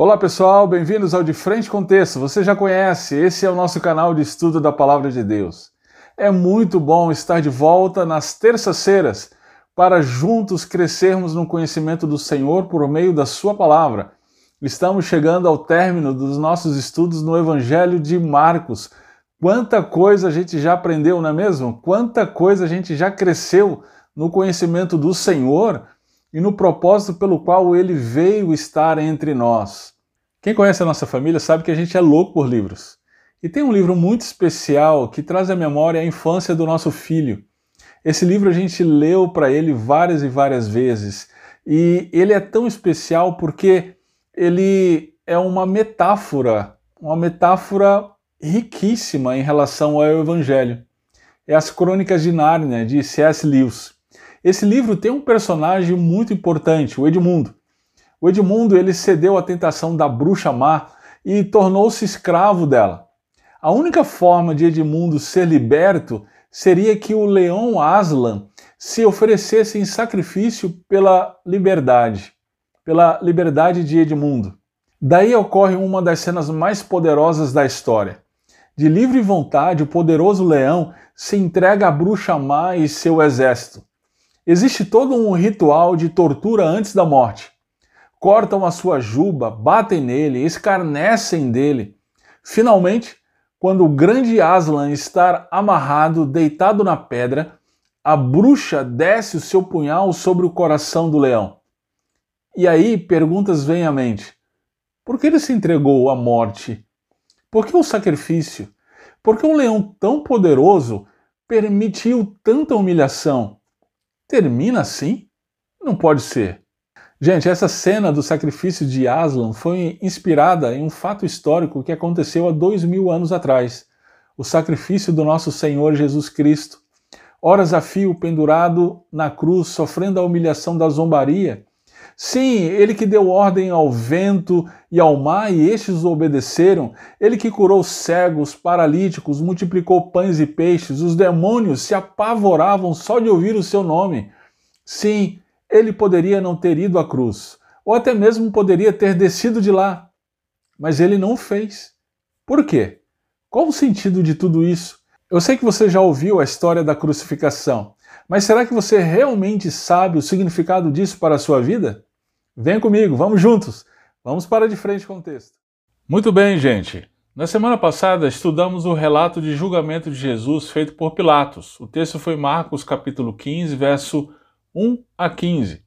Olá pessoal, bem-vindos ao De Frente com Texto. Você já conhece, esse é o nosso canal de estudo da Palavra de Deus. É muito bom estar de volta nas terças-feiras para juntos crescermos no conhecimento do Senhor por meio da Sua palavra. Estamos chegando ao término dos nossos estudos no Evangelho de Marcos. Quanta coisa a gente já aprendeu, não é mesmo? Quanta coisa a gente já cresceu no conhecimento do Senhor e no propósito pelo qual ele veio estar entre nós. Quem conhece a nossa família sabe que a gente é louco por livros. E tem um livro muito especial que traz à memória a infância do nosso filho. Esse livro a gente leu para ele várias e várias vezes. E ele é tão especial porque ele é uma metáfora, uma metáfora riquíssima em relação ao Evangelho. É as Crônicas de Nárnia, de C.S. Lewis. Esse livro tem um personagem muito importante, o Edmundo. O Edmundo ele cedeu à tentação da bruxa má e tornou-se escravo dela. A única forma de Edmundo ser liberto seria que o leão Aslan se oferecesse em sacrifício pela liberdade pela liberdade de Edmundo. Daí ocorre uma das cenas mais poderosas da história. De livre vontade, o poderoso leão se entrega à bruxa má e seu exército. Existe todo um ritual de tortura antes da morte. Cortam a sua juba, batem nele, escarnecem dele. Finalmente, quando o grande Aslan está amarrado, deitado na pedra, a bruxa desce o seu punhal sobre o coração do leão. E aí perguntas vêm à mente. Por que ele se entregou à morte? Por que o sacrifício? Por que um leão tão poderoso permitiu tanta humilhação? Termina assim? Não pode ser. Gente, essa cena do sacrifício de Aslan foi inspirada em um fato histórico que aconteceu há dois mil anos atrás. O sacrifício do nosso Senhor Jesus Cristo. Horas a fio pendurado na cruz, sofrendo a humilhação da zombaria Sim, ele que deu ordem ao vento e ao mar e estes obedeceram, ele que curou cegos, paralíticos, multiplicou pães e peixes, os demônios se apavoravam só de ouvir o seu nome. Sim, ele poderia não ter ido à cruz, ou até mesmo poderia ter descido de lá, mas ele não fez. Por quê? Qual o sentido de tudo isso? Eu sei que você já ouviu a história da crucificação, mas será que você realmente sabe o significado disso para a sua vida? Vem comigo, vamos juntos. Vamos para de frente com o texto. Muito bem, gente. Na semana passada estudamos o relato de julgamento de Jesus feito por Pilatos. O texto foi Marcos capítulo 15, verso 1 a 15.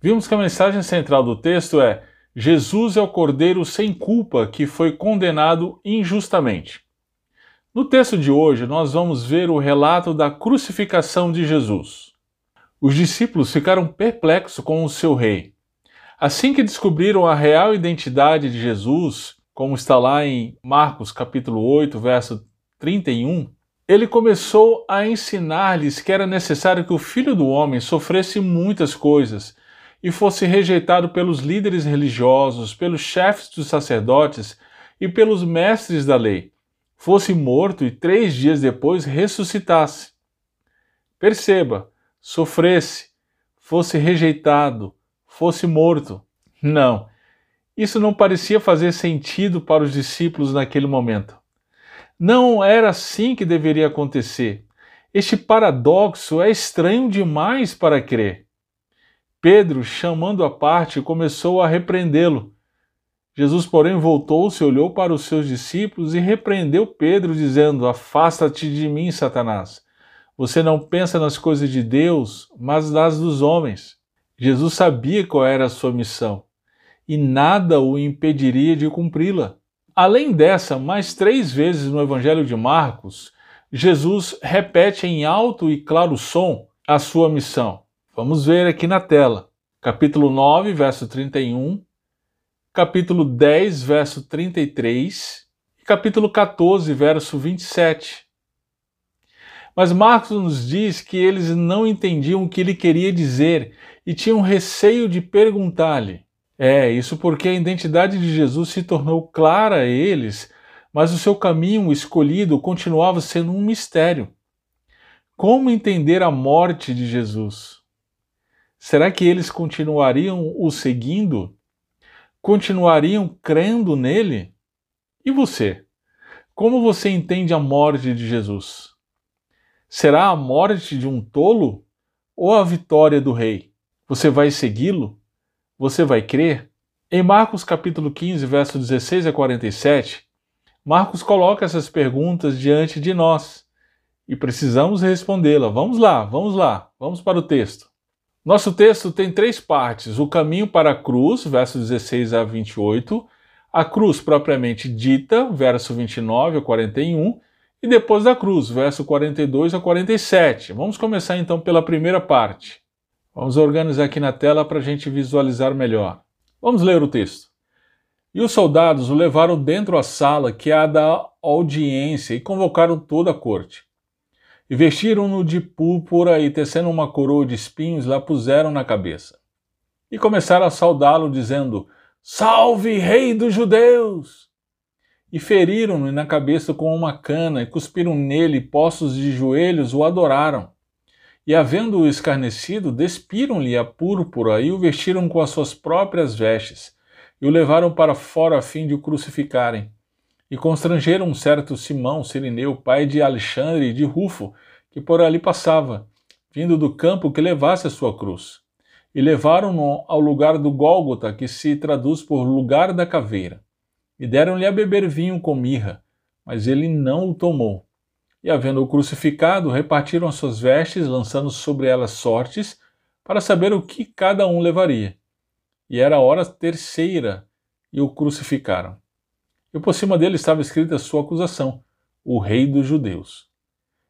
Vimos que a mensagem central do texto é: Jesus é o cordeiro sem culpa que foi condenado injustamente. No texto de hoje, nós vamos ver o relato da crucificação de Jesus. Os discípulos ficaram perplexos com o seu rei. Assim que descobriram a real identidade de Jesus, como está lá em Marcos capítulo 8, verso 31, ele começou a ensinar-lhes que era necessário que o Filho do Homem sofresse muitas coisas e fosse rejeitado pelos líderes religiosos, pelos chefes dos sacerdotes e pelos mestres da lei, fosse morto e três dias depois ressuscitasse. Perceba, sofresse, fosse rejeitado, fosse morto. Não, isso não parecia fazer sentido para os discípulos naquele momento. Não era assim que deveria acontecer. Este paradoxo é estranho demais para crer. Pedro, chamando a parte, começou a repreendê-lo. Jesus, porém, voltou-se, olhou para os seus discípulos e repreendeu Pedro, dizendo: Afasta-te de mim, Satanás. Você não pensa nas coisas de Deus, mas nas dos homens. Jesus sabia qual era a sua missão e nada o impediria de cumpri-la. Além dessa, mais três vezes no Evangelho de Marcos, Jesus repete em alto e claro som a sua missão. Vamos ver aqui na tela. Capítulo 9, verso 31, capítulo 10, verso 33 e capítulo 14, verso 27. Mas Marcos nos diz que eles não entendiam o que ele queria dizer e tinham receio de perguntar-lhe. É, isso porque a identidade de Jesus se tornou clara a eles, mas o seu caminho escolhido continuava sendo um mistério. Como entender a morte de Jesus? Será que eles continuariam o seguindo? continuariam crendo nele? E você? Como você entende a morte de Jesus? Será a morte de um tolo ou a vitória do rei? Você vai segui-lo? Você vai crer? Em Marcos capítulo 15, verso 16 a 47, Marcos coloca essas perguntas diante de nós e precisamos respondê-la. Vamos lá, vamos lá, vamos para o texto. Nosso texto tem três partes: o caminho para a cruz, verso 16 a 28, a cruz propriamente dita, verso 29 a 41, e depois da cruz, verso 42 a 47. Vamos começar então pela primeira parte. Vamos organizar aqui na tela para a gente visualizar melhor. Vamos ler o texto. E os soldados o levaram dentro à sala que há da audiência e convocaram toda a corte. E vestiram-no de púrpura e, tecendo uma coroa de espinhos, lá puseram na cabeça. E começaram a saudá-lo, dizendo: Salve, Rei dos Judeus! E feriram-no na cabeça com uma cana, e cuspiram nele, postos de joelhos, o adoraram. E, havendo-o escarnecido, despiram-lhe a púrpura e o vestiram com as suas próprias vestes, e o levaram para fora a fim de o crucificarem. E constrangeram um certo Simão, Sirineu, pai de Alexandre e de Rufo, que por ali passava, vindo do campo que levasse a sua cruz. E levaram-no ao lugar do Gólgota, que se traduz por lugar da caveira. E deram-lhe a beber vinho com mirra, mas ele não o tomou. E, havendo-o crucificado, repartiram as suas vestes, lançando sobre elas sortes, para saber o que cada um levaria. E era a hora terceira, e o crucificaram e por cima dele estava escrita a sua acusação: o Rei dos Judeus.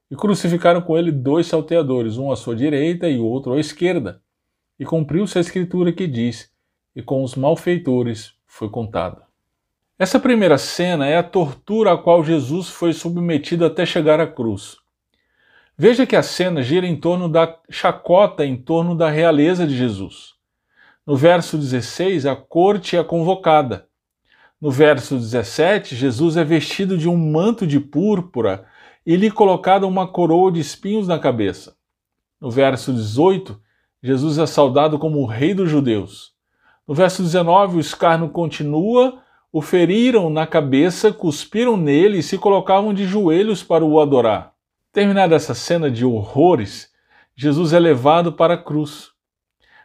E crucificaram com ele dois salteadores, um à sua direita e o outro à esquerda. E cumpriu-se a escritura que diz: E com os malfeitores foi contado. Essa primeira cena é a tortura a qual Jesus foi submetido até chegar à cruz. Veja que a cena gira em torno da chacota em torno da realeza de Jesus. No verso 16, a corte é convocada. No verso 17, Jesus é vestido de um manto de púrpura e lhe colocada uma coroa de espinhos na cabeça. No verso 18, Jesus é saudado como o rei dos judeus. No verso 19, o escárnio continua, o feriram na cabeça, cuspiram nele e se colocavam de joelhos para o adorar. Terminada essa cena de horrores, Jesus é levado para a cruz.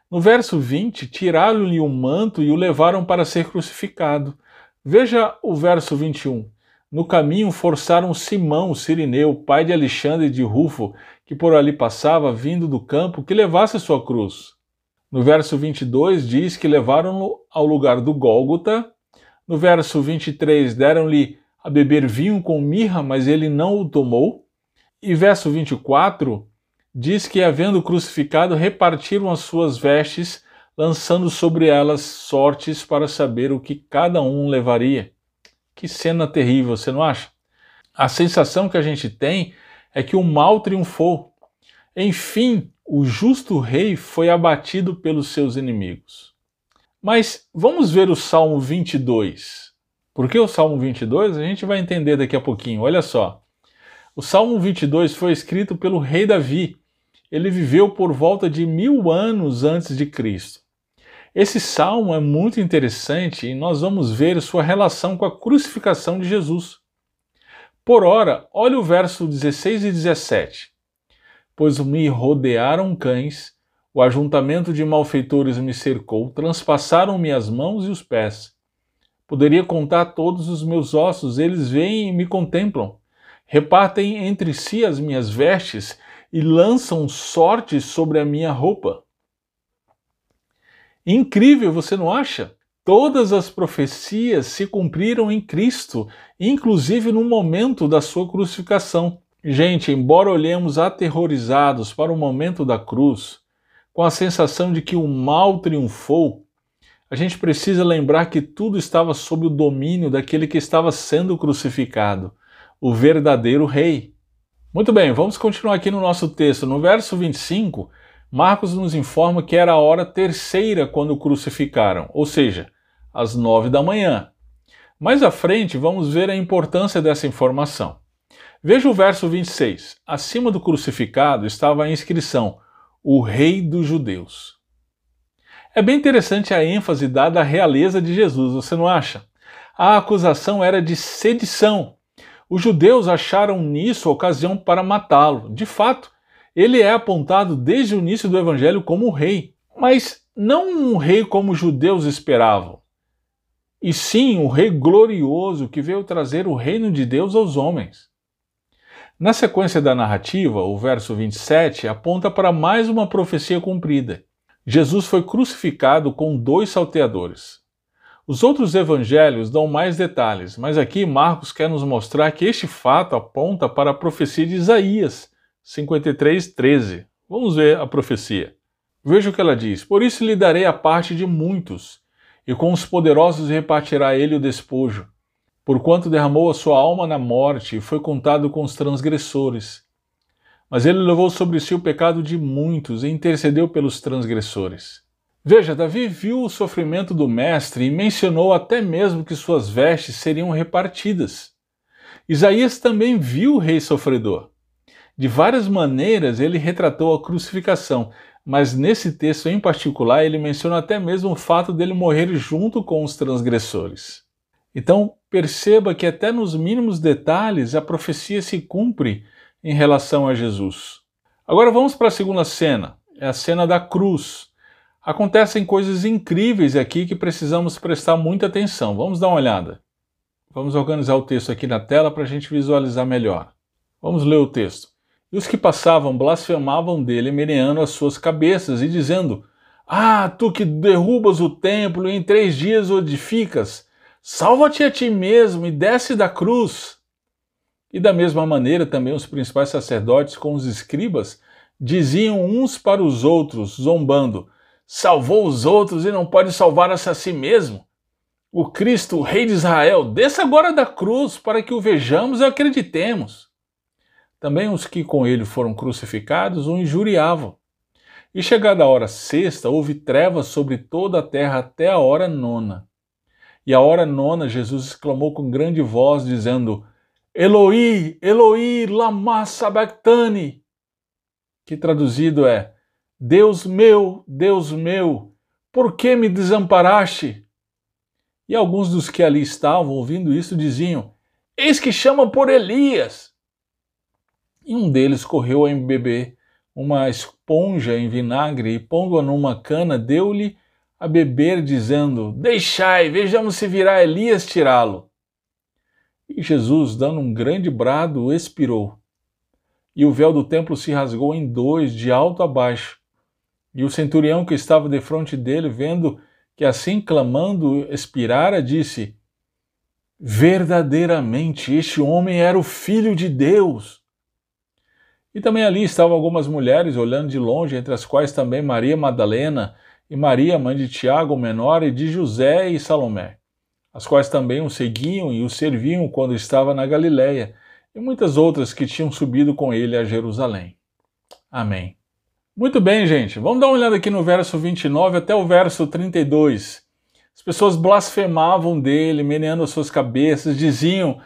No verso 20, tiraram-lhe o manto e o levaram para ser crucificado. Veja o verso 21. No caminho forçaram Simão, Sirineu, pai de Alexandre de Rufo, que por ali passava, vindo do campo, que levasse sua cruz. No verso 22 diz que levaram-no ao lugar do Gólgota. No verso 23 deram-lhe a beber vinho com mirra, mas ele não o tomou. E verso 24 diz que, havendo crucificado, repartiram as suas vestes lançando sobre elas sortes para saber o que cada um levaria. Que cena terrível, você não acha? A sensação que a gente tem é que o mal triunfou. Enfim, o justo rei foi abatido pelos seus inimigos. Mas vamos ver o Salmo 22. Por que o Salmo 22? A gente vai entender daqui a pouquinho. Olha só. O Salmo 22 foi escrito pelo rei Davi. Ele viveu por volta de mil anos antes de Cristo. Esse salmo é muito interessante e nós vamos ver sua relação com a crucificação de Jesus. Por ora, olha o verso 16 e 17. Pois me rodearam cães, o ajuntamento de malfeitores me cercou, transpassaram-me as mãos e os pés. Poderia contar todos os meus ossos, eles vêm e me contemplam. Repartem entre si as minhas vestes e lançam sortes sobre a minha roupa. Incrível, você não acha? Todas as profecias se cumpriram em Cristo, inclusive no momento da sua crucificação. Gente, embora olhemos aterrorizados para o momento da cruz, com a sensação de que o mal triunfou, a gente precisa lembrar que tudo estava sob o domínio daquele que estava sendo crucificado, o verdadeiro Rei. Muito bem, vamos continuar aqui no nosso texto. No verso 25, Marcos nos informa que era a hora terceira quando o crucificaram, ou seja, às nove da manhã. Mais à frente, vamos ver a importância dessa informação. Veja o verso 26. Acima do crucificado estava a inscrição: O Rei dos Judeus. É bem interessante a ênfase dada à realeza de Jesus, você não acha? A acusação era de sedição. Os judeus acharam nisso ocasião para matá-lo. De fato, ele é apontado desde o início do evangelho como rei, mas não um rei como os judeus esperavam, e sim um rei glorioso que veio trazer o reino de Deus aos homens. Na sequência da narrativa, o verso 27 aponta para mais uma profecia cumprida. Jesus foi crucificado com dois salteadores. Os outros evangelhos dão mais detalhes, mas aqui Marcos quer nos mostrar que este fato aponta para a profecia de Isaías 53, 13. Vamos ver a profecia. Veja o que ela diz: Por isso lhe darei a parte de muitos, e com os poderosos repartirá ele o despojo, porquanto derramou a sua alma na morte e foi contado com os transgressores. Mas ele levou sobre si o pecado de muitos e intercedeu pelos transgressores. Veja, Davi viu o sofrimento do mestre e mencionou até mesmo que suas vestes seriam repartidas. Isaías também viu o rei sofredor. De várias maneiras ele retratou a crucificação, mas nesse texto em particular ele menciona até mesmo o fato dele morrer junto com os transgressores. Então perceba que até nos mínimos detalhes a profecia se cumpre em relação a Jesus. Agora vamos para a segunda cena, é a cena da cruz. Acontecem coisas incríveis aqui que precisamos prestar muita atenção. Vamos dar uma olhada. Vamos organizar o texto aqui na tela para a gente visualizar melhor. Vamos ler o texto. E os que passavam blasfemavam dele, meneando as suas cabeças e dizendo: Ah, tu que derrubas o templo e em três dias o edificas, salva-te a ti mesmo e desce da cruz. E da mesma maneira também os principais sacerdotes com os escribas diziam uns para os outros, zombando: Salvou os outros e não pode salvar-se a si mesmo? O Cristo, o Rei de Israel, desça agora da cruz para que o vejamos e acreditemos. Também os que com ele foram crucificados o injuriavam. E chegada a hora sexta, houve trevas sobre toda a terra até a hora nona. E a hora nona, Jesus exclamou com grande voz, dizendo: Eloi, Eloi, lama sabachthani, que traduzido é: Deus meu, Deus meu, por que me desamparaste? E alguns dos que ali estavam ouvindo isso diziam: Eis que chama por Elias. E um deles correu a embeber uma esponja em vinagre e, pondo-a numa cana, deu-lhe a beber, dizendo: Deixai, vejamos se virá Elias tirá-lo. E Jesus, dando um grande brado, expirou. E o véu do templo se rasgou em dois, de alto a baixo. E o centurião que estava defronte dele, vendo que assim clamando expirara, disse: Verdadeiramente este homem era o filho de Deus. E também ali estavam algumas mulheres olhando de longe, entre as quais também Maria Madalena e Maria, mãe de Tiago, o menor, e de José e Salomé as quais também o seguiam e o serviam quando estava na Galiléia, e muitas outras que tinham subido com ele a Jerusalém. Amém. Muito bem, gente, vamos dar uma olhada aqui no verso 29 até o verso 32. As pessoas blasfemavam dele, meneando as suas cabeças, diziam: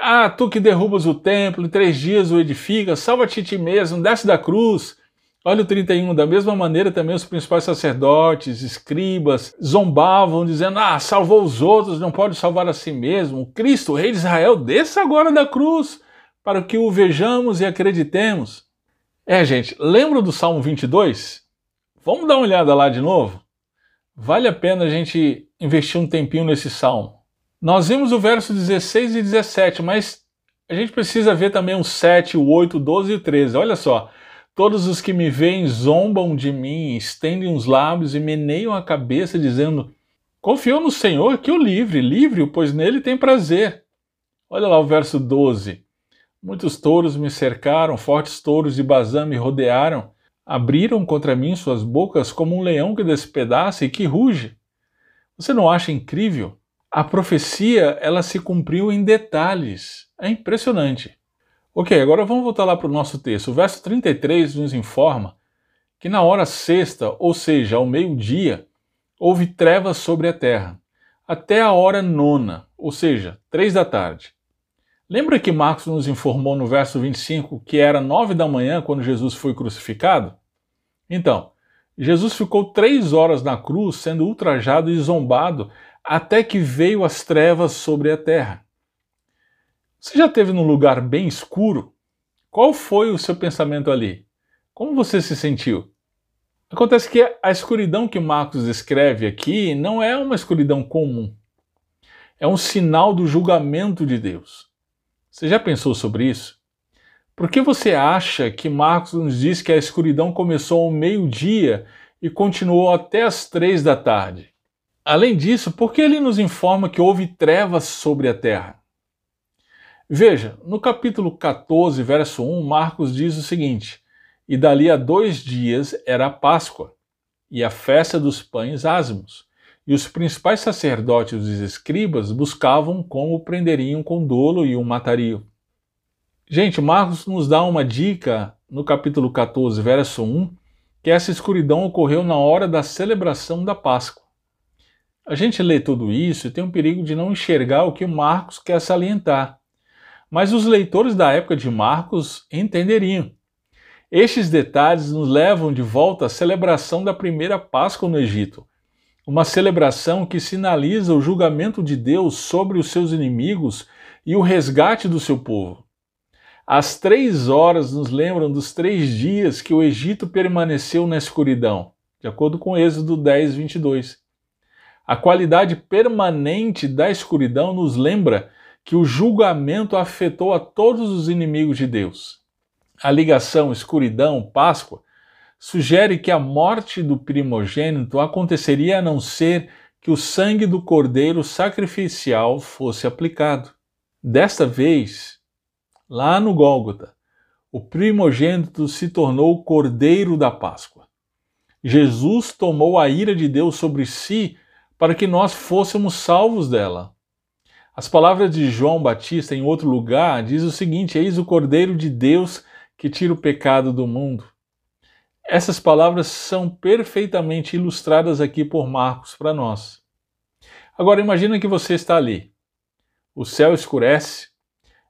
Ah, tu que derrubas o templo, em três dias o edificas, salva-te ti mesmo, desce da cruz. Olha o 31, da mesma maneira também os principais sacerdotes, escribas, zombavam, dizendo: Ah, salvou os outros, não pode salvar a si mesmo. Cristo, o Rei de Israel, desça agora da cruz, para que o vejamos e acreditemos. É, gente, lembra do Salmo 22? Vamos dar uma olhada lá de novo? Vale a pena a gente investir um tempinho nesse salmo. Nós vimos o verso 16 e 17, mas a gente precisa ver também o 7, o 8, o 12 e o 13. Olha só. Todos os que me veem zombam de mim, estendem os lábios e meneiam a cabeça, dizendo: Confiou no Senhor que o livre, livre-o, pois nele tem prazer. Olha lá o verso 12. Muitos touros me cercaram, fortes touros de Bazã me rodearam, abriram contra mim suas bocas como um leão que despedaça e que ruge. Você não acha incrível? A profecia, ela se cumpriu em detalhes. É impressionante. Ok, agora vamos voltar lá para o nosso texto. O verso 33 nos informa que na hora sexta, ou seja, ao meio-dia, houve trevas sobre a terra, até a hora nona, ou seja, três da tarde. Lembra que Marcos nos informou no verso 25 que era nove da manhã quando Jesus foi crucificado? Então, Jesus ficou três horas na cruz sendo ultrajado e zombado até que veio as trevas sobre a terra. Você já esteve num lugar bem escuro? Qual foi o seu pensamento ali? Como você se sentiu? Acontece que a escuridão que Marcos descreve aqui não é uma escuridão comum. É um sinal do julgamento de Deus. Você já pensou sobre isso? Por que você acha que Marcos nos diz que a escuridão começou ao meio-dia e continuou até as três da tarde? Além disso, por que ele nos informa que houve trevas sobre a terra? Veja, no capítulo 14, verso 1, Marcos diz o seguinte: e dali a dois dias era a Páscoa e a festa dos pães ázimos. E os principais sacerdotes e os escribas buscavam como prenderiam com dolo e o matariam. Gente, Marcos nos dá uma dica no capítulo 14, verso 1, que essa escuridão ocorreu na hora da celebração da Páscoa. A gente lê tudo isso e tem um perigo de não enxergar o que Marcos quer salientar. Mas os leitores da época de Marcos entenderiam. Estes detalhes nos levam de volta à celebração da primeira Páscoa no Egito, uma celebração que sinaliza o julgamento de Deus sobre os seus inimigos e o resgate do seu povo. As três horas nos lembram dos três dias que o Egito permaneceu na escuridão, de acordo com Êxodo 10, 22. A qualidade permanente da escuridão nos lembra que o julgamento afetou a todos os inimigos de Deus a ligação escuridão-Páscoa sugere que a morte do primogênito aconteceria a não ser que o sangue do cordeiro sacrificial fosse aplicado. Desta vez, lá no Gólgota, o primogênito se tornou o cordeiro da Páscoa. Jesus tomou a ira de Deus sobre si para que nós fôssemos salvos dela. As palavras de João Batista em outro lugar diz o seguinte: Eis o Cordeiro de Deus que tira o pecado do mundo. Essas palavras são perfeitamente ilustradas aqui por Marcos para nós. Agora imagina que você está ali. O céu escurece,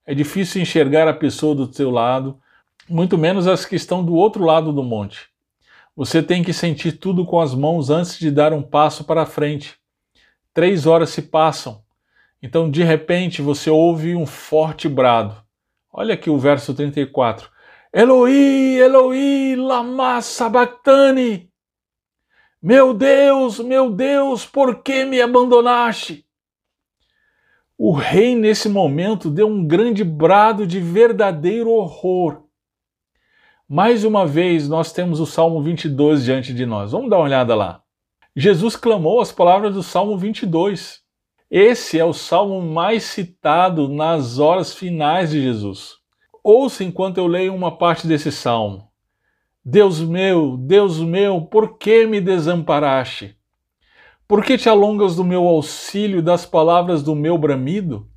é difícil enxergar a pessoa do seu lado, muito menos as que estão do outro lado do monte. Você tem que sentir tudo com as mãos antes de dar um passo para frente. Três horas se passam. Então, de repente, você ouve um forte brado. Olha aqui o verso 34. Eloi, Eloi, lama sabachthani. Meu Deus, meu Deus, por que me abandonaste? O rei, nesse momento, deu um grande brado de verdadeiro horror. Mais uma vez, nós temos o Salmo 22 diante de nós. Vamos dar uma olhada lá. Jesus clamou as palavras do Salmo 22. Esse é o salmo mais citado nas horas finais de Jesus. Ouça enquanto eu leio uma parte desse salmo. Deus meu, Deus meu, por que me desamparaste? Por que te alongas do meu auxílio e das palavras do meu bramido?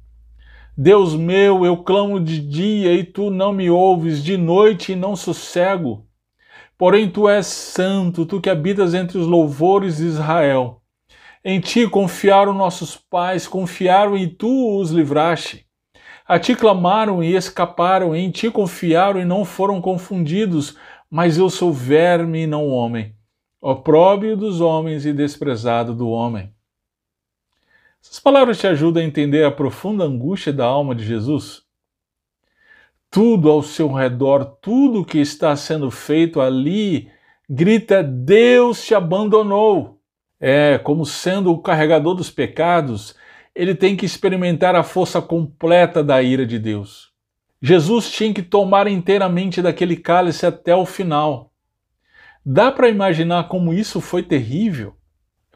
Deus meu, eu clamo de dia e tu não me ouves, de noite e não sossego. Porém, tu és santo, tu que habitas entre os louvores de Israel. Em ti confiaram nossos pais, confiaram e tu os livraste. A ti clamaram e escaparam, em ti confiaram e não foram confundidos, mas eu sou verme e não homem, opróbrio dos homens e desprezado do homem. Essas palavras te ajudam a entender a profunda angústia da alma de Jesus? Tudo ao seu redor, tudo que está sendo feito ali, grita: Deus te abandonou. É, como sendo o carregador dos pecados, ele tem que experimentar a força completa da ira de Deus. Jesus tinha que tomar inteiramente daquele cálice até o final. Dá para imaginar como isso foi terrível?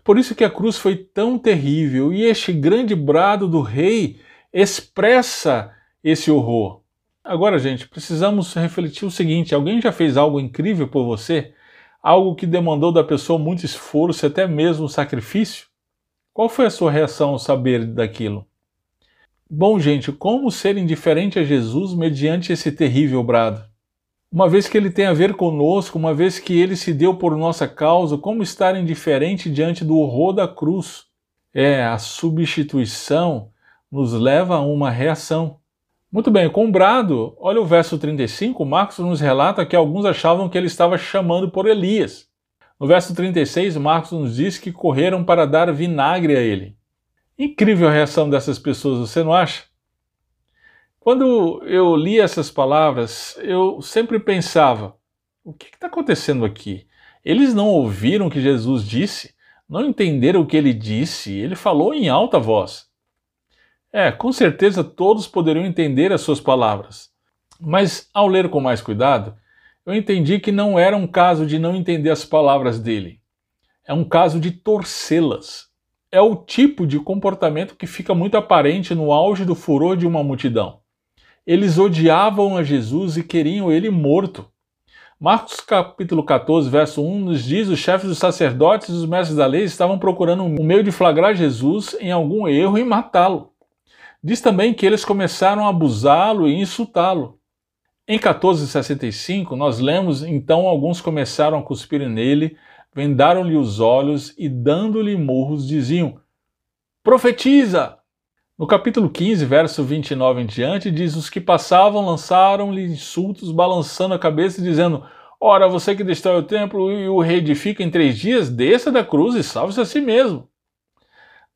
Por isso que a cruz foi tão terrível e este grande brado do rei expressa esse horror. Agora, gente, precisamos refletir o seguinte: alguém já fez algo incrível por você? Algo que demandou da pessoa muito esforço, até mesmo sacrifício? Qual foi a sua reação ao saber daquilo? Bom, gente, como ser indiferente a Jesus mediante esse terrível brado? Uma vez que ele tem a ver conosco, uma vez que ele se deu por nossa causa, como estar indiferente diante do horror da cruz? É, a substituição nos leva a uma reação. Muito bem, com brado, olha o verso 35, Marcos nos relata que alguns achavam que ele estava chamando por Elias. No verso 36, Marcos nos diz que correram para dar vinagre a ele. Incrível a reação dessas pessoas, você não acha? Quando eu li essas palavras, eu sempre pensava: o que está acontecendo aqui? Eles não ouviram o que Jesus disse? Não entenderam o que ele disse? Ele falou em alta voz. É, com certeza todos poderiam entender as suas palavras. Mas ao ler com mais cuidado, eu entendi que não era um caso de não entender as palavras dele. É um caso de torcê-las. É o tipo de comportamento que fica muito aparente no auge do furor de uma multidão. Eles odiavam a Jesus e queriam ele morto. Marcos capítulo 14, verso 1 nos diz: os chefes dos sacerdotes e os mestres da lei estavam procurando um meio de flagrar Jesus em algum erro e matá-lo. Diz também que eles começaram a abusá-lo e insultá-lo. Em 1465, nós lemos: então alguns começaram a cuspir nele, vendaram-lhe os olhos e, dando-lhe murros, diziam: Profetiza! No capítulo 15, verso 29 em diante, diz: Os que passavam lançaram-lhe insultos, balançando a cabeça e dizendo: Ora, você que destrói o templo e o reedifica em três dias, desça da cruz e salve-se a si mesmo.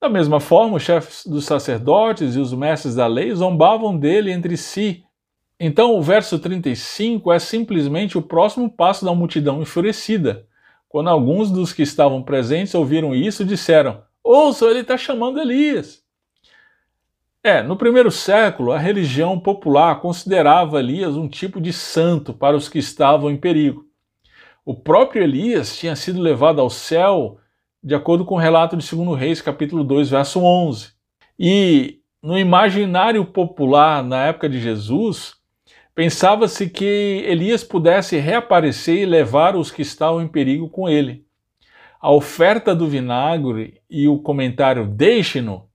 Da mesma forma, os chefes dos sacerdotes e os mestres da lei zombavam dele entre si. Então, o verso 35 é simplesmente o próximo passo da multidão enfurecida. Quando alguns dos que estavam presentes ouviram isso, disseram: Ouça, ele está chamando Elias. É, no primeiro século, a religião popular considerava Elias um tipo de santo para os que estavam em perigo. O próprio Elias tinha sido levado ao céu, de acordo com o relato de 2 Reis, capítulo 2, verso 11. E no imaginário popular, na época de Jesus, pensava-se que Elias pudesse reaparecer e levar os que estavam em perigo com ele. A oferta do vinagre e o comentário deixe-no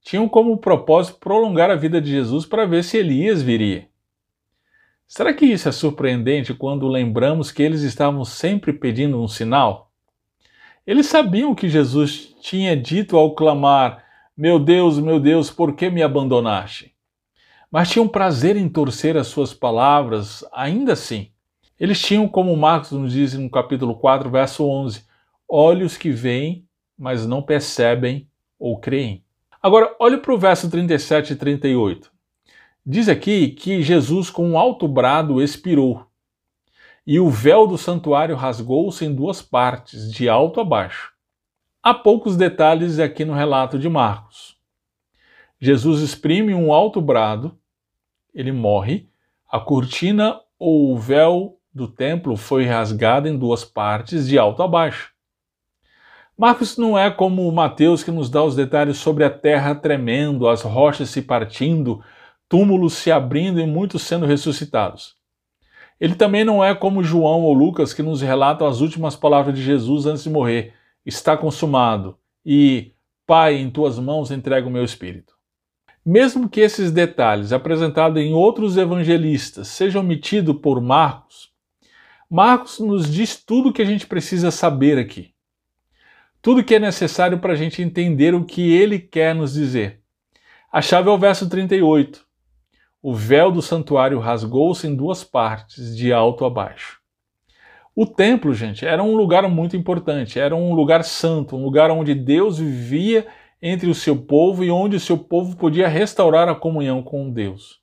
tinham como propósito prolongar a vida de Jesus para ver se Elias viria. Será que isso é surpreendente quando lembramos que eles estavam sempre pedindo um sinal? Eles sabiam que Jesus tinha dito ao clamar: Meu Deus, meu Deus, por que me abandonaste? Mas tinham prazer em torcer as suas palavras, ainda assim. Eles tinham, como Marcos nos diz no capítulo 4, verso 11, olhos que veem, mas não percebem ou creem. Agora, olhe para o verso 37 e 38. Diz aqui que Jesus, com um alto brado, expirou, e o véu do santuário rasgou-se em duas partes, de alto a baixo. Há poucos detalhes aqui no relato de Marcos. Jesus exprime um alto brado, ele morre, a cortina ou o véu do templo foi rasgada em duas partes, de alto a baixo. Marcos não é como Mateus que nos dá os detalhes sobre a terra tremendo, as rochas se partindo, túmulos se abrindo e muitos sendo ressuscitados. Ele também não é como João ou Lucas que nos relatam as últimas palavras de Jesus antes de morrer: está consumado e Pai, em tuas mãos entrego o meu espírito. Mesmo que esses detalhes apresentados em outros evangelistas sejam omitidos por Marcos, Marcos nos diz tudo o que a gente precisa saber aqui. Tudo que é necessário para a gente entender o que ele quer nos dizer. A chave é o verso 38. O véu do santuário rasgou-se em duas partes, de alto a baixo. O templo, gente, era um lugar muito importante, era um lugar santo, um lugar onde Deus vivia entre o seu povo e onde o seu povo podia restaurar a comunhão com Deus.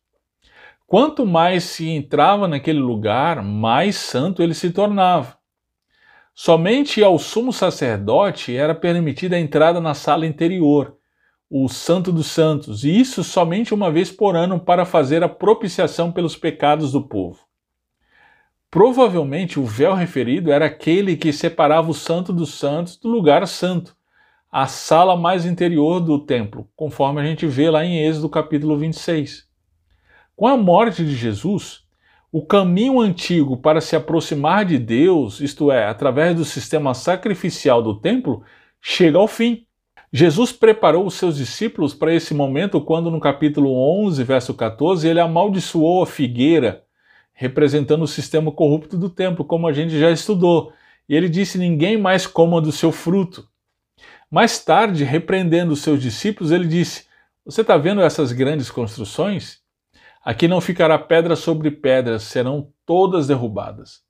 Quanto mais se entrava naquele lugar, mais santo ele se tornava. Somente ao sumo sacerdote era permitida a entrada na sala interior, o Santo dos Santos, e isso somente uma vez por ano para fazer a propiciação pelos pecados do povo. Provavelmente o véu referido era aquele que separava o Santo dos Santos do lugar santo, a sala mais interior do templo, conforme a gente vê lá em Êxodo capítulo 26. Com a morte de Jesus, o caminho antigo para se aproximar de Deus, isto é, através do sistema sacrificial do templo, chega ao fim. Jesus preparou os seus discípulos para esse momento quando, no capítulo 11, verso 14, ele amaldiçoou a figueira, representando o sistema corrupto do templo, como a gente já estudou. E ele disse: Ninguém mais coma do seu fruto. Mais tarde, repreendendo os seus discípulos, ele disse: Você está vendo essas grandes construções? Aqui não ficará pedra sobre pedra, serão todas derrubadas.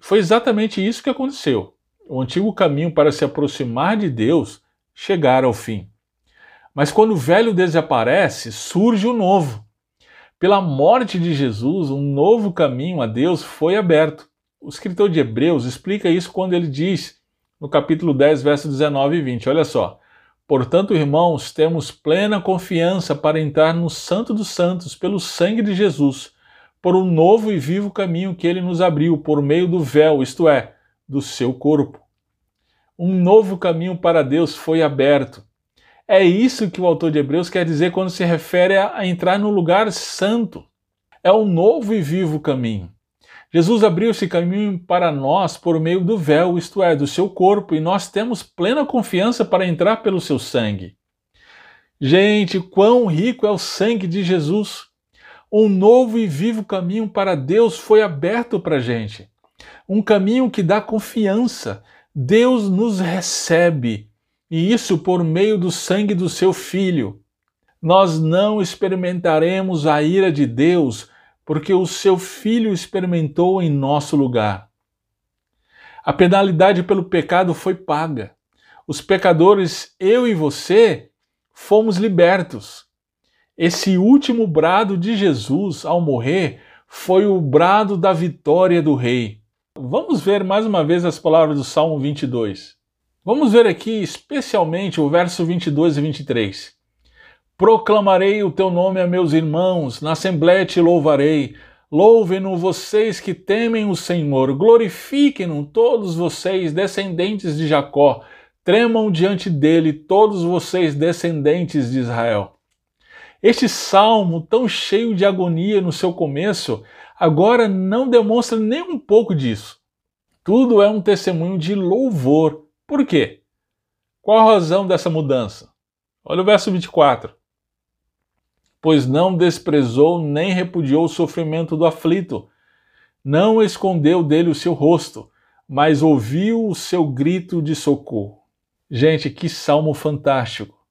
Foi exatamente isso que aconteceu. o antigo caminho para se aproximar de Deus chegara ao fim. Mas quando o velho desaparece, surge o novo. Pela morte de Jesus, um novo caminho a Deus foi aberto. O escritor de Hebreus explica isso quando ele diz, no capítulo 10, verso 19 e 20, olha só. Portanto, irmãos, temos plena confiança para entrar no Santo dos Santos pelo sangue de Jesus, por um novo e vivo caminho que ele nos abriu por meio do véu, isto é, do seu corpo. Um novo caminho para Deus foi aberto. É isso que o autor de Hebreus quer dizer quando se refere a entrar no lugar santo. É um novo e vivo caminho. Jesus abriu esse caminho para nós por meio do véu, isto é, do seu corpo, e nós temos plena confiança para entrar pelo seu sangue. Gente, quão rico é o sangue de Jesus! Um novo e vivo caminho para Deus foi aberto para a gente. Um caminho que dá confiança. Deus nos recebe e isso por meio do sangue do seu Filho. Nós não experimentaremos a ira de Deus, porque o seu Filho experimentou em nosso lugar. A penalidade pelo pecado foi paga. Os pecadores, eu e você, fomos libertos. Esse último brado de Jesus ao morrer foi o brado da vitória do Rei. Vamos ver mais uma vez as palavras do Salmo 22. Vamos ver aqui especialmente o verso 22 e 23. Proclamarei o teu nome a meus irmãos, na assembléia te louvarei. Louvem-no vocês que temem o Senhor, glorifiquem-no todos vocês, descendentes de Jacó, tremam diante dele todos vocês, descendentes de Israel. Este salmo, tão cheio de agonia no seu começo, agora não demonstra nem um pouco disso. Tudo é um testemunho de louvor por quê? Qual a razão dessa mudança? Olha o verso 24. Pois não desprezou nem repudiou o sofrimento do aflito, não escondeu dele o seu rosto, mas ouviu o seu grito de socorro. Gente, que salmo fantástico!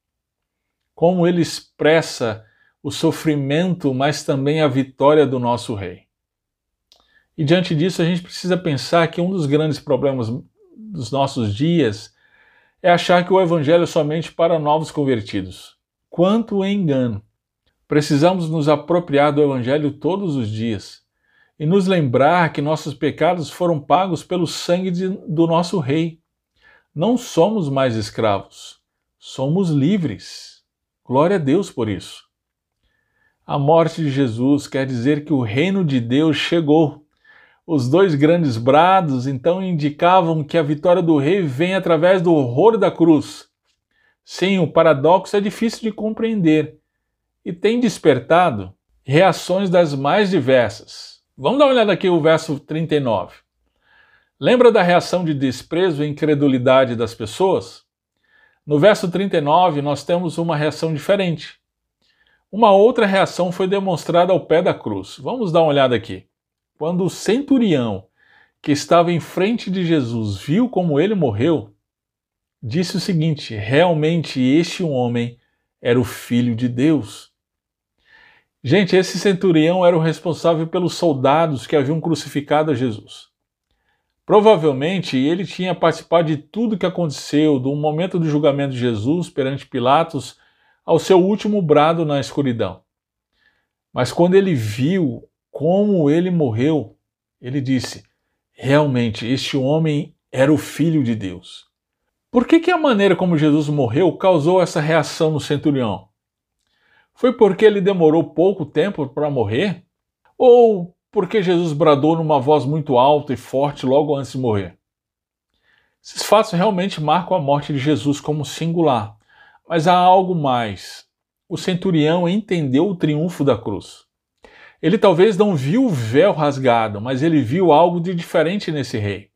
Como ele expressa o sofrimento, mas também a vitória do nosso rei. E diante disso, a gente precisa pensar que um dos grandes problemas dos nossos dias é achar que o Evangelho é somente para novos convertidos. Quanto engano! Precisamos nos apropriar do Evangelho todos os dias e nos lembrar que nossos pecados foram pagos pelo sangue de, do nosso Rei. Não somos mais escravos, somos livres. Glória a Deus por isso. A morte de Jesus quer dizer que o reino de Deus chegou os dois grandes brados então indicavam que a vitória do rei vem através do horror da cruz. Sim, o paradoxo é difícil de compreender e tem despertado reações das mais diversas. Vamos dar uma olhada aqui o verso 39. Lembra da reação de desprezo e incredulidade das pessoas? No verso 39, nós temos uma reação diferente. Uma outra reação foi demonstrada ao pé da cruz. Vamos dar uma olhada aqui. Quando o centurião que estava em frente de Jesus viu como ele morreu, disse o seguinte: realmente este homem era o filho de Deus. Gente, esse centurião era o responsável pelos soldados que haviam crucificado a Jesus. Provavelmente ele tinha participado de tudo que aconteceu, do momento do julgamento de Jesus perante Pilatos ao seu último brado na escuridão. Mas quando ele viu como ele morreu, ele disse: realmente, este homem era o Filho de Deus. Por que, que a maneira como Jesus morreu causou essa reação no centurião? Foi porque ele demorou pouco tempo para morrer? Ou porque Jesus bradou numa voz muito alta e forte logo antes de morrer? Esses fatos realmente marcam a morte de Jesus como singular, mas há algo mais. O centurião entendeu o triunfo da cruz. Ele talvez não viu o véu rasgado, mas ele viu algo de diferente nesse rei.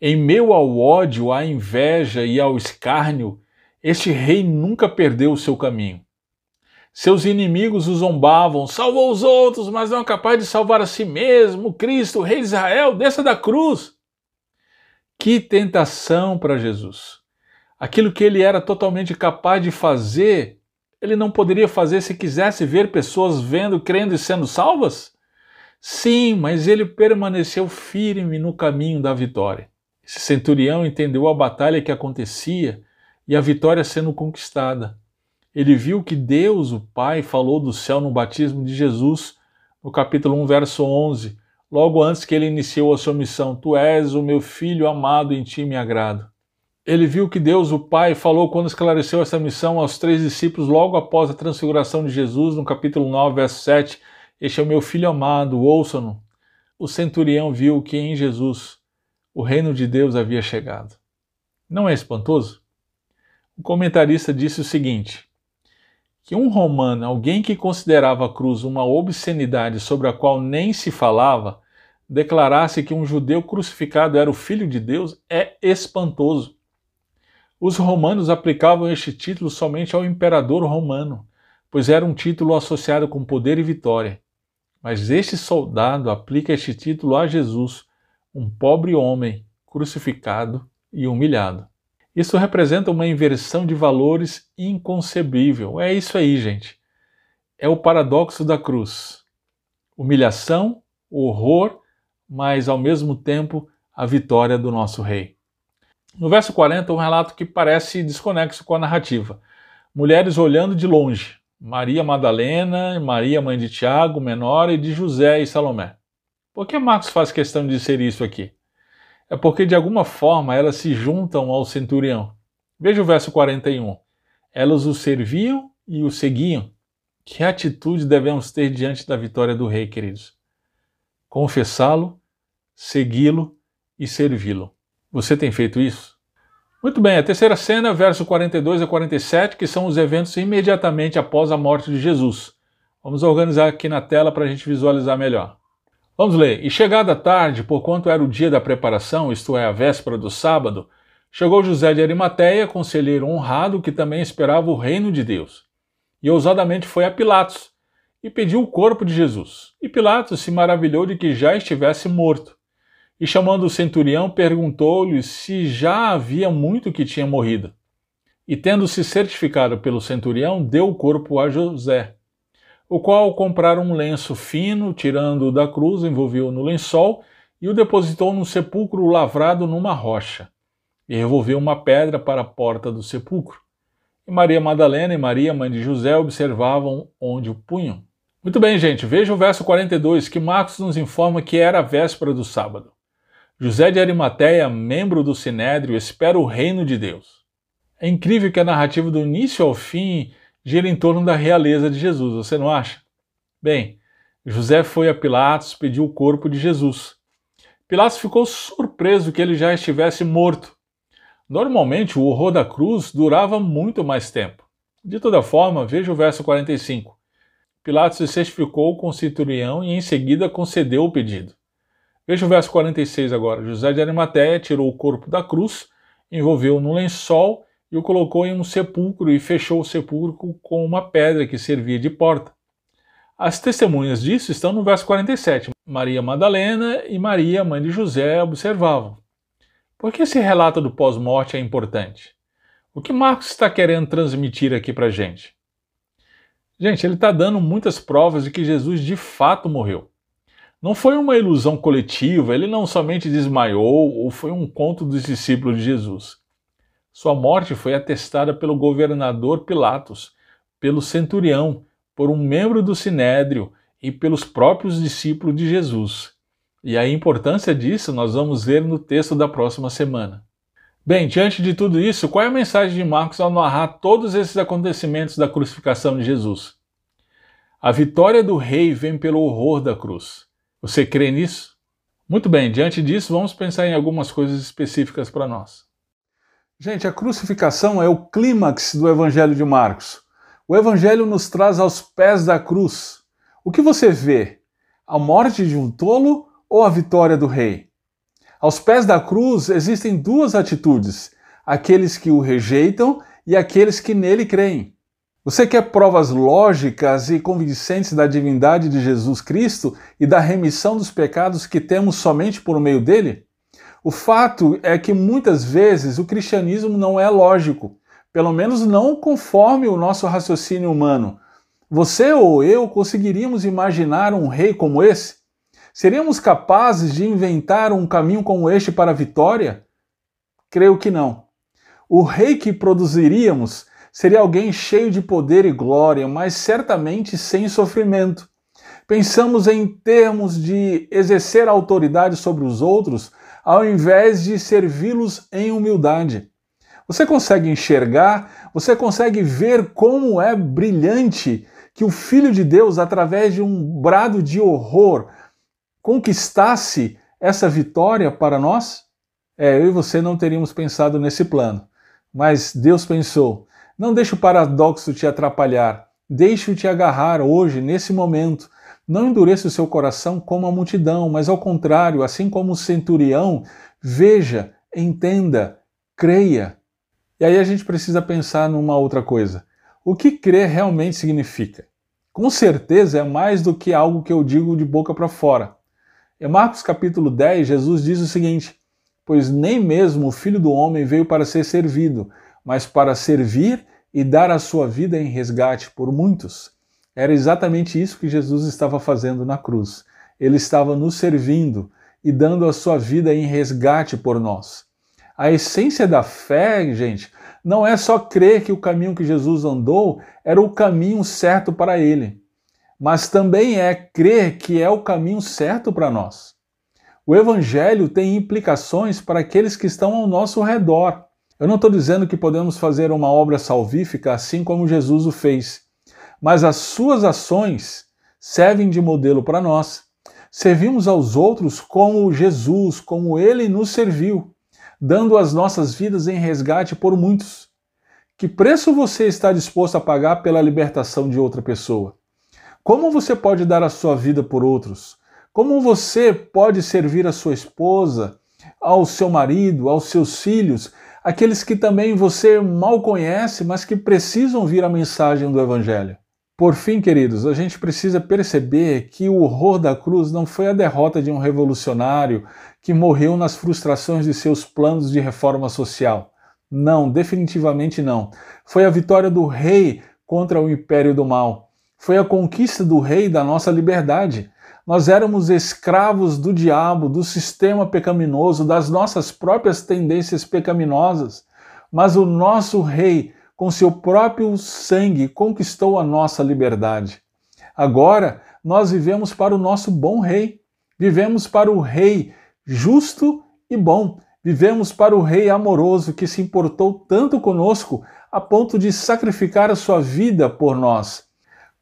Em meio ao ódio, à inveja e ao escárnio, este rei nunca perdeu o seu caminho. Seus inimigos o zombavam, salvou os outros, mas não é capaz de salvar a si mesmo. Cristo, rei de Israel, desça da cruz. Que tentação para Jesus! Aquilo que ele era totalmente capaz de fazer, ele não poderia fazer se quisesse ver pessoas vendo, crendo e sendo salvas? Sim, mas ele permaneceu firme no caminho da vitória. Esse centurião entendeu a batalha que acontecia e a vitória sendo conquistada. Ele viu que Deus, o Pai, falou do céu no batismo de Jesus, no capítulo 1, verso 11, logo antes que ele iniciou a sua missão: Tu és o meu filho amado, em ti me agrado. Ele viu que Deus, o Pai, falou quando esclareceu essa missão aos três discípulos logo após a transfiguração de Jesus, no capítulo 9, verso 7. Este é o meu filho amado, ouçam-no. O centurião viu que em Jesus o reino de Deus havia chegado. Não é espantoso? O comentarista disse o seguinte: que um romano, alguém que considerava a cruz uma obscenidade sobre a qual nem se falava, declarasse que um judeu crucificado era o filho de Deus é espantoso. Os romanos aplicavam este título somente ao imperador romano, pois era um título associado com poder e vitória. Mas este soldado aplica este título a Jesus, um pobre homem crucificado e humilhado. Isso representa uma inversão de valores inconcebível. É isso aí, gente. É o paradoxo da cruz. Humilhação, horror, mas ao mesmo tempo a vitória do nosso rei. No verso 40, um relato que parece desconexo com a narrativa. Mulheres olhando de longe. Maria Madalena, Maria mãe de Tiago, menor, e de José e Salomé. Por que Marcos faz questão de dizer isso aqui? É porque de alguma forma elas se juntam ao centurião. Veja o verso 41. Elas o serviam e o seguiam. Que atitude devemos ter diante da vitória do rei, queridos? Confessá-lo, segui-lo e servi-lo. Você tem feito isso? Muito bem, a terceira cena, verso 42 a 47, que são os eventos imediatamente após a morte de Jesus. Vamos organizar aqui na tela para a gente visualizar melhor. Vamos ler. E chegada a tarde, porquanto era o dia da preparação, isto é, a véspera do sábado, chegou José de Arimateia, conselheiro honrado, que também esperava o reino de Deus. E ousadamente foi a Pilatos e pediu o corpo de Jesus. E Pilatos se maravilhou de que já estivesse morto e chamando o centurião, perguntou-lhe se já havia muito que tinha morrido. E tendo-se certificado pelo centurião, deu o corpo a José, o qual compraram um lenço fino, tirando-o da cruz, envolveu-o no lençol e o depositou num sepulcro lavrado numa rocha, e revolveu uma pedra para a porta do sepulcro. E Maria Madalena e Maria, mãe de José, observavam onde o punham. Muito bem, gente, veja o verso 42, que Marcos nos informa que era a véspera do sábado. José de Arimateia, membro do Sinédrio, espera o reino de Deus. É incrível que a narrativa do início ao fim gira em torno da realeza de Jesus, você não acha? Bem, José foi a Pilatos pedir o corpo de Jesus. Pilatos ficou surpreso que ele já estivesse morto. Normalmente, o horror da cruz durava muito mais tempo. De toda forma, veja o verso 45. Pilatos se certificou com o centurião e em seguida concedeu o pedido. Veja o verso 46 agora. José de Arimateia tirou o corpo da cruz, envolveu no lençol e o colocou em um sepulcro e fechou o sepulcro com uma pedra que servia de porta. As testemunhas disso estão no verso 47. Maria Madalena e Maria, mãe de José, observavam. Por que esse relato do pós-morte é importante? O que Marcos está querendo transmitir aqui para gente? Gente, ele está dando muitas provas de que Jesus de fato morreu. Não foi uma ilusão coletiva, ele não somente desmaiou ou foi um conto dos discípulos de Jesus. Sua morte foi atestada pelo governador Pilatos, pelo centurião, por um membro do sinédrio e pelos próprios discípulos de Jesus. E a importância disso nós vamos ver no texto da próxima semana. Bem, diante de tudo isso, qual é a mensagem de Marcos ao narrar todos esses acontecimentos da crucificação de Jesus? A vitória do rei vem pelo horror da cruz. Você crê nisso? Muito bem, diante disso, vamos pensar em algumas coisas específicas para nós. Gente, a crucificação é o clímax do Evangelho de Marcos. O Evangelho nos traz aos pés da cruz. O que você vê? A morte de um tolo ou a vitória do rei? Aos pés da cruz existem duas atitudes: aqueles que o rejeitam e aqueles que nele creem. Você quer provas lógicas e convincentes da divindade de Jesus Cristo e da remissão dos pecados que temos somente por meio dele? O fato é que muitas vezes o cristianismo não é lógico, pelo menos não conforme o nosso raciocínio humano. Você ou eu conseguiríamos imaginar um rei como esse? Seríamos capazes de inventar um caminho como este para a vitória? Creio que não. O rei que produziríamos seria alguém cheio de poder e glória, mas certamente sem sofrimento. Pensamos em termos de exercer autoridade sobre os outros ao invés de servi-los em humildade. Você consegue enxergar, você consegue ver como é brilhante que o Filho de Deus, através de um brado de horror, conquistasse essa vitória para nós? É, eu e você não teríamos pensado nesse plano, mas Deus pensou. Não deixe o paradoxo te atrapalhar, deixe-o te agarrar hoje, nesse momento. Não endureça o seu coração como a multidão, mas ao contrário, assim como o centurião, veja, entenda, creia. E aí a gente precisa pensar numa outra coisa. O que crer realmente significa? Com certeza é mais do que algo que eu digo de boca para fora. Em Marcos capítulo 10, Jesus diz o seguinte: Pois nem mesmo o filho do homem veio para ser servido, mas para servir e dar a sua vida em resgate por muitos. Era exatamente isso que Jesus estava fazendo na cruz. Ele estava nos servindo e dando a sua vida em resgate por nós. A essência da fé, gente, não é só crer que o caminho que Jesus andou era o caminho certo para ele, mas também é crer que é o caminho certo para nós. O Evangelho tem implicações para aqueles que estão ao nosso redor. Eu não estou dizendo que podemos fazer uma obra salvífica assim como Jesus o fez, mas as suas ações servem de modelo para nós. Servimos aos outros como Jesus, como ele nos serviu dando as nossas vidas em resgate por muitos. Que preço você está disposto a pagar pela libertação de outra pessoa? Como você pode dar a sua vida por outros? Como você pode servir a sua esposa, ao seu marido, aos seus filhos, aqueles que também você mal conhece, mas que precisam ouvir a mensagem do Evangelho? Por fim, queridos, a gente precisa perceber que o horror da cruz não foi a derrota de um revolucionário que morreu nas frustrações de seus planos de reforma social. Não, definitivamente não. Foi a vitória do rei contra o império do mal. Foi a conquista do rei da nossa liberdade. Nós éramos escravos do diabo, do sistema pecaminoso, das nossas próprias tendências pecaminosas. Mas o nosso rei com seu próprio sangue conquistou a nossa liberdade. Agora nós vivemos para o nosso bom rei, vivemos para o rei justo e bom, vivemos para o rei amoroso que se importou tanto conosco a ponto de sacrificar a sua vida por nós.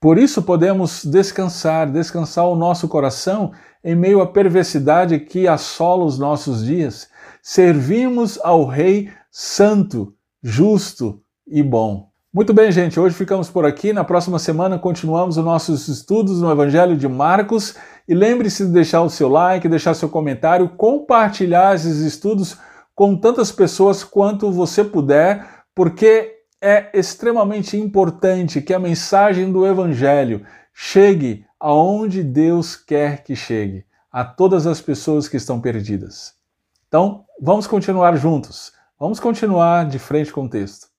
Por isso podemos descansar, descansar o nosso coração em meio à perversidade que assola os nossos dias. Servimos ao Rei Santo, justo, e bom. Muito bem, gente, hoje ficamos por aqui. Na próxima semana continuamos os nossos estudos no Evangelho de Marcos. E lembre-se de deixar o seu like, deixar seu comentário, compartilhar esses estudos com tantas pessoas quanto você puder, porque é extremamente importante que a mensagem do Evangelho chegue aonde Deus quer que chegue, a todas as pessoas que estão perdidas. Então, vamos continuar juntos. Vamos continuar de frente com o texto.